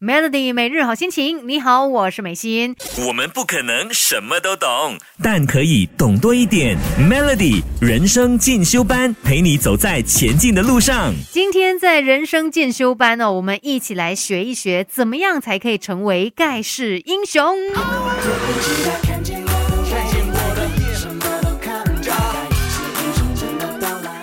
Melody 每日好心情，你好，我是美心。我们不可能什么都懂，但可以懂多一点。Melody 人生进修班，陪你走在前进的路上。今天在人生进修班呢，我们一起来学一学，怎么样才可以成为盖世英雄。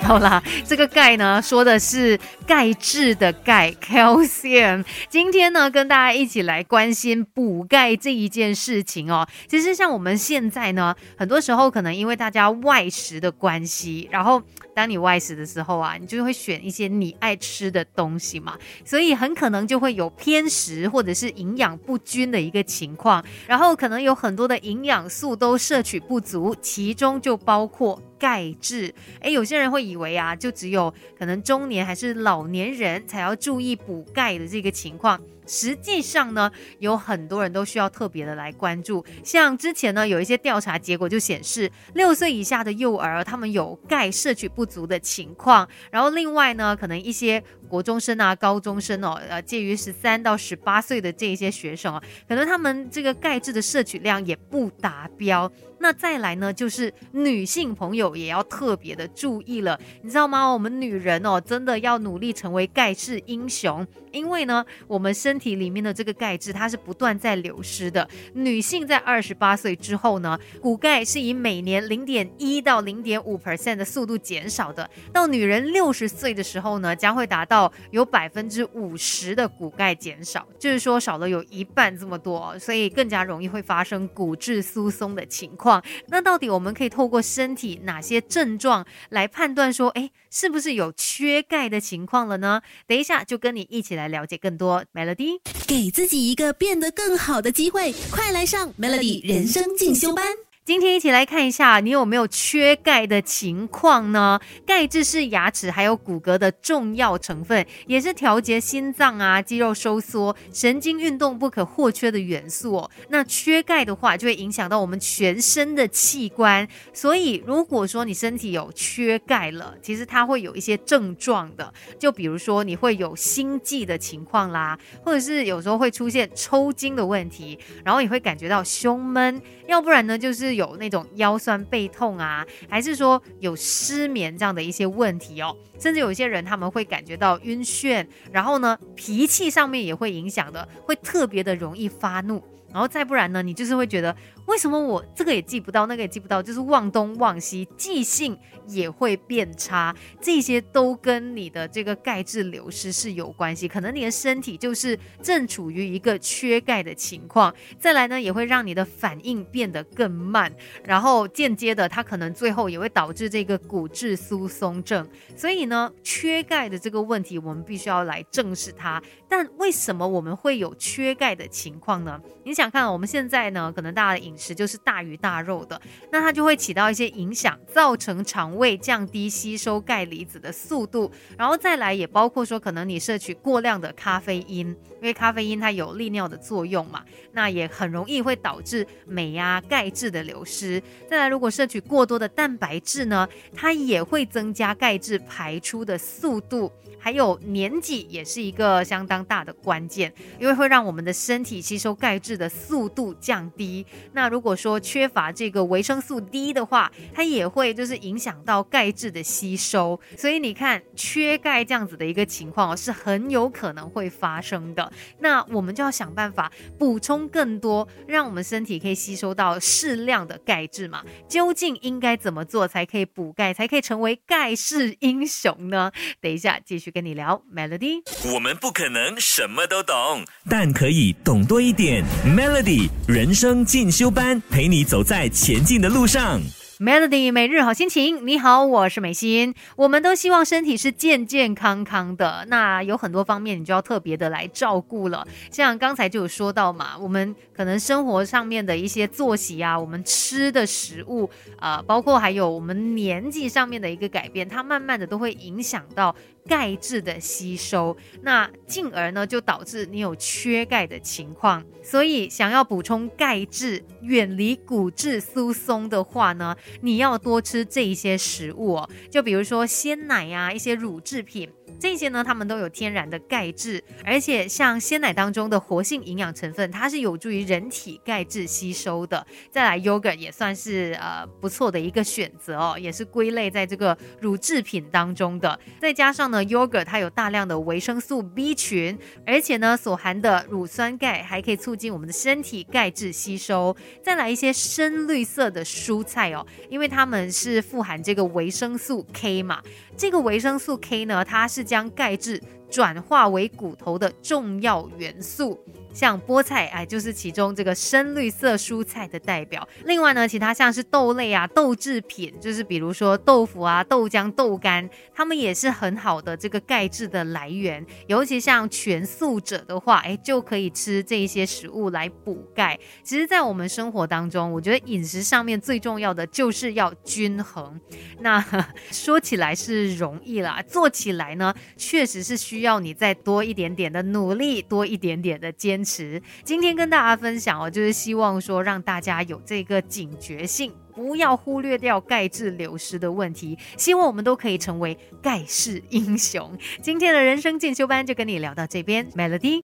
好啦，这个钙呢，说的是钙质的钙 （calcium）。今天呢，跟大家一起来关心补钙这一件事情哦。其实像我们现在呢，很多时候可能因为大家外食的关系，然后当你外食的时候啊，你就会选一些你爱吃的东西嘛，所以很可能就会有偏食或者是营养不均的一个情况，然后可能有很多的营养素都摄取不足，其中就包括。钙质，哎，有些人会以为啊，就只有可能中年还是老年人才要注意补钙的这个情况。实际上呢，有很多人都需要特别的来关注。像之前呢，有一些调查结果就显示，六岁以下的幼儿他们有钙摄取不足的情况。然后另外呢，可能一些国中生啊、高中生哦，呃，介于十三到十八岁的这一些学生哦，可能他们这个钙质的摄取量也不达标。那再来呢，就是女性朋友也要特别的注意了，你知道吗？我们女人哦，真的要努力成为钙质英雄，因为呢，我们身体里面的这个钙质它是不断在流失的。女性在二十八岁之后呢，骨钙是以每年零点一到零点五 percent 的速度减少的，到女人六十岁的时候呢，将会达到到有百分之五十的骨钙减少，就是说少了有一半这么多，所以更加容易会发生骨质疏松的情况。那到底我们可以透过身体哪些症状来判断说，哎，是不是有缺钙的情况了呢？等一下就跟你一起来了解更多。Melody，给自己一个变得更好的机会，快来上 Melody 人生进修班。今天一起来看一下，你有没有缺钙的情况呢？钙质是牙齿还有骨骼的重要成分，也是调节心脏啊、肌肉收缩、神经运动不可或缺的元素哦。那缺钙的话，就会影响到我们全身的器官。所以，如果说你身体有缺钙了，其实它会有一些症状的，就比如说你会有心悸的情况啦，或者是有时候会出现抽筋的问题，然后也会感觉到胸闷，要不然呢就是。有那种腰酸背痛啊，还是说有失眠这样的一些问题哦，甚至有一些人他们会感觉到晕眩，然后呢脾气上面也会影响的，会特别的容易发怒。然后再不然呢，你就是会觉得，为什么我这个也记不到，那个也记不到，就是忘东忘西，记性也会变差，这些都跟你的这个钙质流失是有关系。可能你的身体就是正处于一个缺钙的情况。再来呢，也会让你的反应变得更慢，然后间接的，它可能最后也会导致这个骨质疏松症。所以呢，缺钙的这个问题，我们必须要来正视它。但为什么我们会有缺钙的情况呢？你想看，我们现在呢，可能大家的饮食就是大鱼大肉的，那它就会起到一些影响，造成肠胃降低吸收钙离子的速度，然后再来也包括说，可能你摄取过量的咖啡因，因为咖啡因它有利尿的作用嘛，那也很容易会导致镁呀、钙质的流失。再来，如果摄取过多的蛋白质呢，它也会增加钙质排出的速度。还有年纪也是一个相当大的关键，因为会让我们的身体吸收钙质的速度降低。那如果说缺乏这个维生素 D 的话，它也会就是影响到钙质的吸收。所以你看，缺钙这样子的一个情况是很有可能会发生的。那我们就要想办法补充更多，让我们身体可以吸收到适量的钙质嘛？究竟应该怎么做才可以补钙，才可以成为钙式英雄呢？等一下继续。跟你聊 Melody，我们不可能什么都懂，但可以懂多一点。Melody 人生进修班，陪你走在前进的路上。Melody 每日好心情，你好，我是美心。我们都希望身体是健健康康的，那有很多方面你就要特别的来照顾了。像刚才就有说到嘛，我们可能生活上面的一些作息啊，我们吃的食物啊，包括还有我们年纪上面的一个改变，它慢慢的都会影响到。钙质的吸收，那进而呢就导致你有缺钙的情况。所以想要补充钙质，远离骨质疏松的话呢，你要多吃这一些食物哦，就比如说鲜奶呀，一些乳制品。这些呢，它们都有天然的钙质，而且像鲜奶当中的活性营养成分，它是有助于人体钙质吸收的。再来，yogurt 也算是呃不错的一个选择哦，也是归类在这个乳制品当中的。再加上呢，yogurt 它有大量的维生素 B 群，而且呢所含的乳酸钙还可以促进我们的身体钙质吸收。再来一些深绿色的蔬菜哦，因为它们是富含这个维生素 K 嘛。这个维生素 K 呢，它是将钙质转化为骨头的重要元素。像菠菜，哎，就是其中这个深绿色蔬菜的代表。另外呢，其他像是豆类啊、豆制品，就是比如说豆腐啊、豆浆、豆干，它们也是很好的这个钙质的来源。尤其像全素者的话，哎，就可以吃这一些食物来补钙。其实，在我们生活当中，我觉得饮食上面最重要的就是要均衡。那 说起来是容易啦，做起来呢，确实是需需要你再多一点点的努力，多一点点的坚。持今天跟大家分享哦，就是希望说让大家有这个警觉性，不要忽略掉钙质流失的问题。希望我们都可以成为盖世英雄。今天的人生进修班就跟你聊到这边，Melody。